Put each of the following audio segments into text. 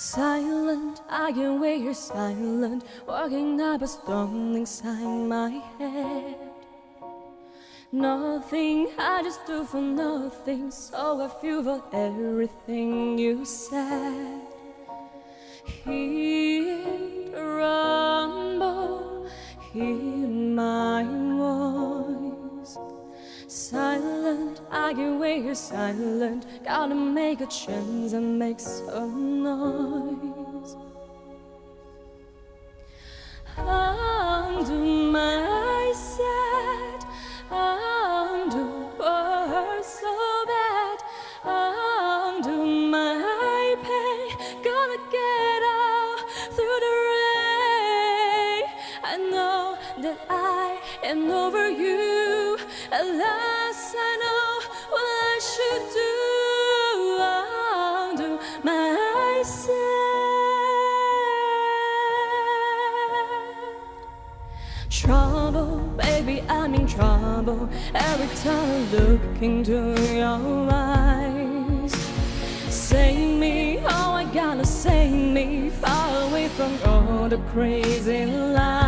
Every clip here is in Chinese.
Silent, I can wait here silent, walking up a storm inside my head. Nothing, I just do for nothing, so I feel for everything you said. Hear Silent, I can wait here silent, gotta make a chance and make some noise. Undo Trouble, baby, I'm in trouble. Every time I look into your eyes. Save me, oh, I gotta save me. Far away from all the crazy lies.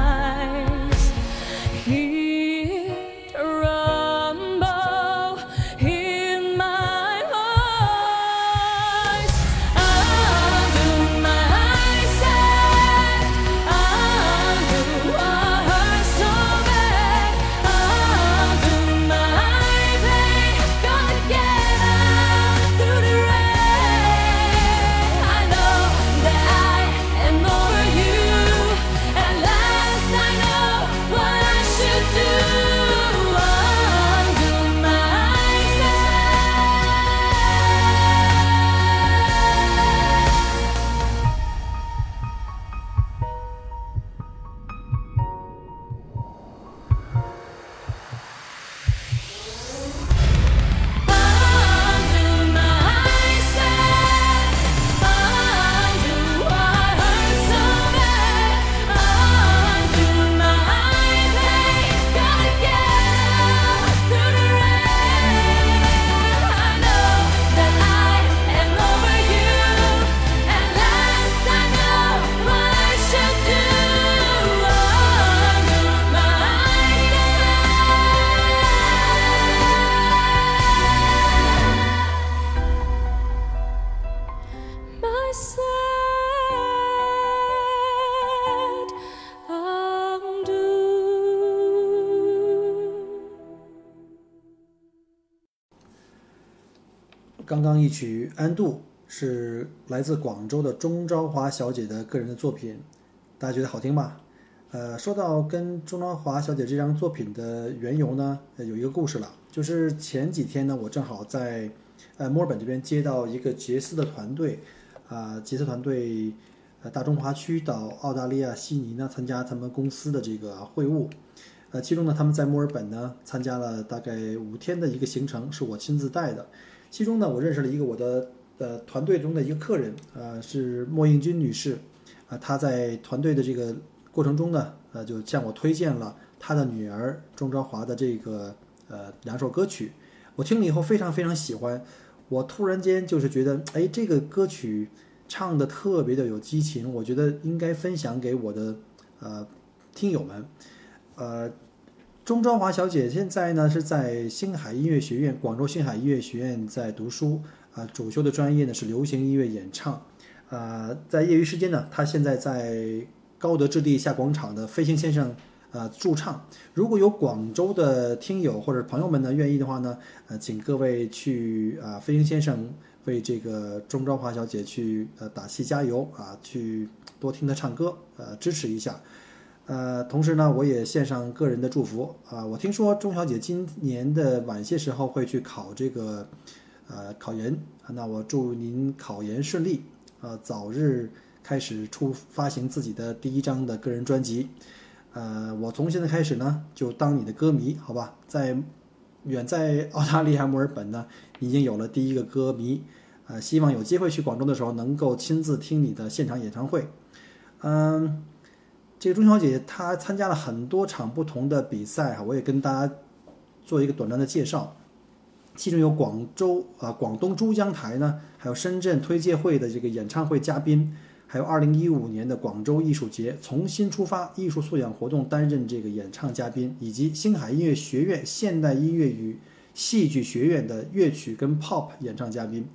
刚刚一曲《安度》是来自广州的钟昭华小姐的个人的作品，大家觉得好听吗？呃，说到跟钟昭华小姐这张作品的缘由呢，有一个故事了，就是前几天呢，我正好在呃墨尔本这边接到一个杰斯的团队，啊、杰斯团队呃大中华区到澳大利亚悉尼呢参加他们公司的这个会晤，呃，其中呢他们在墨尔本呢参加了大概五天的一个行程，是我亲自带的。其中呢，我认识了一个我的呃团队中的一个客人，呃，是莫应军女士，啊、她在团队的这个过程中呢，呃，就向我推荐了她的女儿钟昭华的这个呃两首歌曲，我听了以后非常非常喜欢，我突然间就是觉得，哎，这个歌曲唱的特别的有激情，我觉得应该分享给我的呃听友们，呃。钟昭华小姐现在呢是在星海音乐学院，广州星海音乐学院在读书，啊、主修的专业呢是流行音乐演唱，啊、在业余时间呢，她现在在高德置地下广场的飞行先生，呃驻唱。如果有广州的听友或者朋友们呢愿意的话呢，呃，请各位去啊、飞行先生为这个钟昭华小姐去呃打气加油啊，去多听她唱歌，呃，支持一下。呃，同时呢，我也献上个人的祝福啊、我听说钟小姐今年的晚些时候会去考这个呃考研，那我祝您考研顺利，呃，早日开始出发行自己的第一张的个人专辑。呃，我从现在开始呢，就当你的歌迷，好吧？在远在澳大利亚墨尔本呢，已经有了第一个歌迷，呃，希望有机会去广州的时候，能够亲自听你的现场演唱会。嗯，这个钟小姐她参加了很多场不同的比赛哈，我也跟大家做一个短暂的介绍。其中有广州啊、广东珠江台呢，还有深圳推介会的这个演唱会嘉宾，还有二零一五年的广州艺术节重新出发艺术素养活动担任这个演唱嘉宾，以及星海音乐学院现代音乐与戏剧学院的乐曲跟 pop 演唱嘉宾。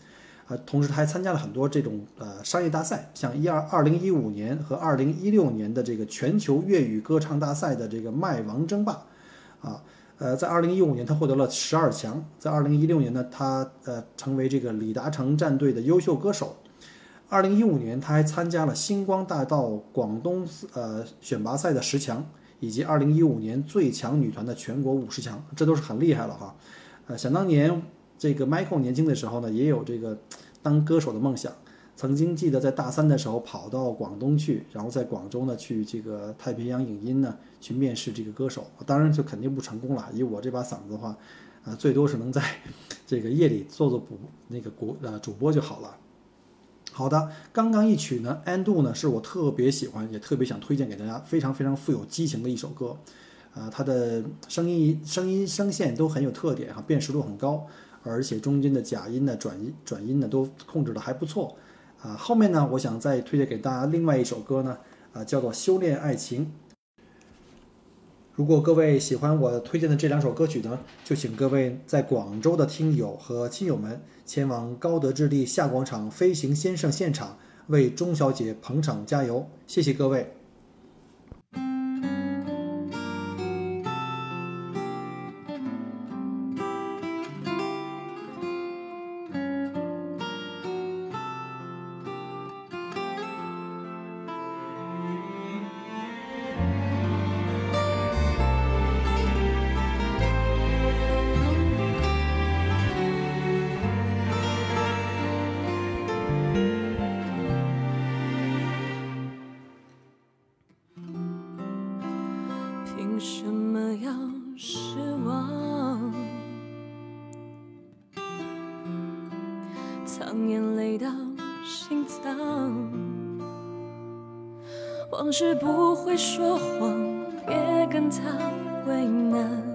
啊，同时他还参加了很多这种呃商业大赛，像一二二零一五年和二零一六年的这个全球粤语歌唱大赛的这个麦王争霸，啊，呃，在二零一五年他获得了十二强，在二零一六年呢，他呃成为这个李达成战队的优秀歌手。二零一五年，他还参加了星光大道广东呃选拔赛的十强，以及二零一五年最强女团的全国五十强，这都是很厉害了哈。呃，想当年这个 Michael 年轻的时候呢，也有这个当歌手的梦想。曾经记得在大三的时候跑到广东去，然后在广州呢去这个太平洋影音呢去面试这个歌手，当然就肯定不成功了。以我这把嗓子的话，啊、最多是能在这个夜里做做补那个国呃主播就好了。好的，刚刚一曲呢，《安度》呢是我特别喜欢，也特别想推荐给大家，非常非常富有激情的一首歌。啊、它的声音声音声线都很有特点哈，辨识度很高，而且中间的假音呢、转音转音呢都控制的还不错。啊，后面呢，我想再推荐给大家另外一首歌呢，啊，叫做《修炼爱情》。如果各位喜欢我推荐的这两首歌曲呢，就请各位在广州的听友和亲友们前往高德置地下广场飞行先生现场为钟小姐捧场加油，谢谢各位。为什么要失望？藏眼泪到心脏，往事不会说谎，别跟他为难。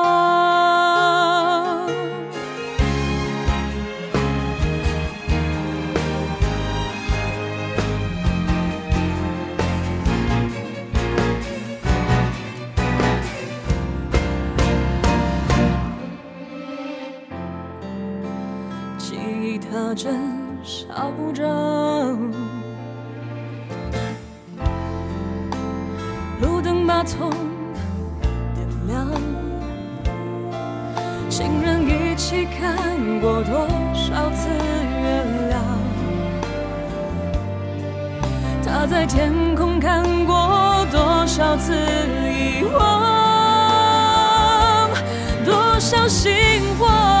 他真少张，路灯把痛点亮，情人一起看过多少次月亮？他在天空看过多少次遗忘？多少心慌？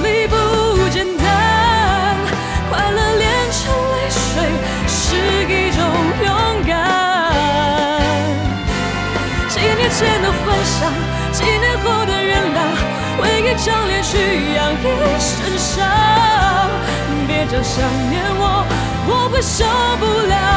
力几年后的原谅，为一张脸去养一身伤。别叫想念我，我会受不了。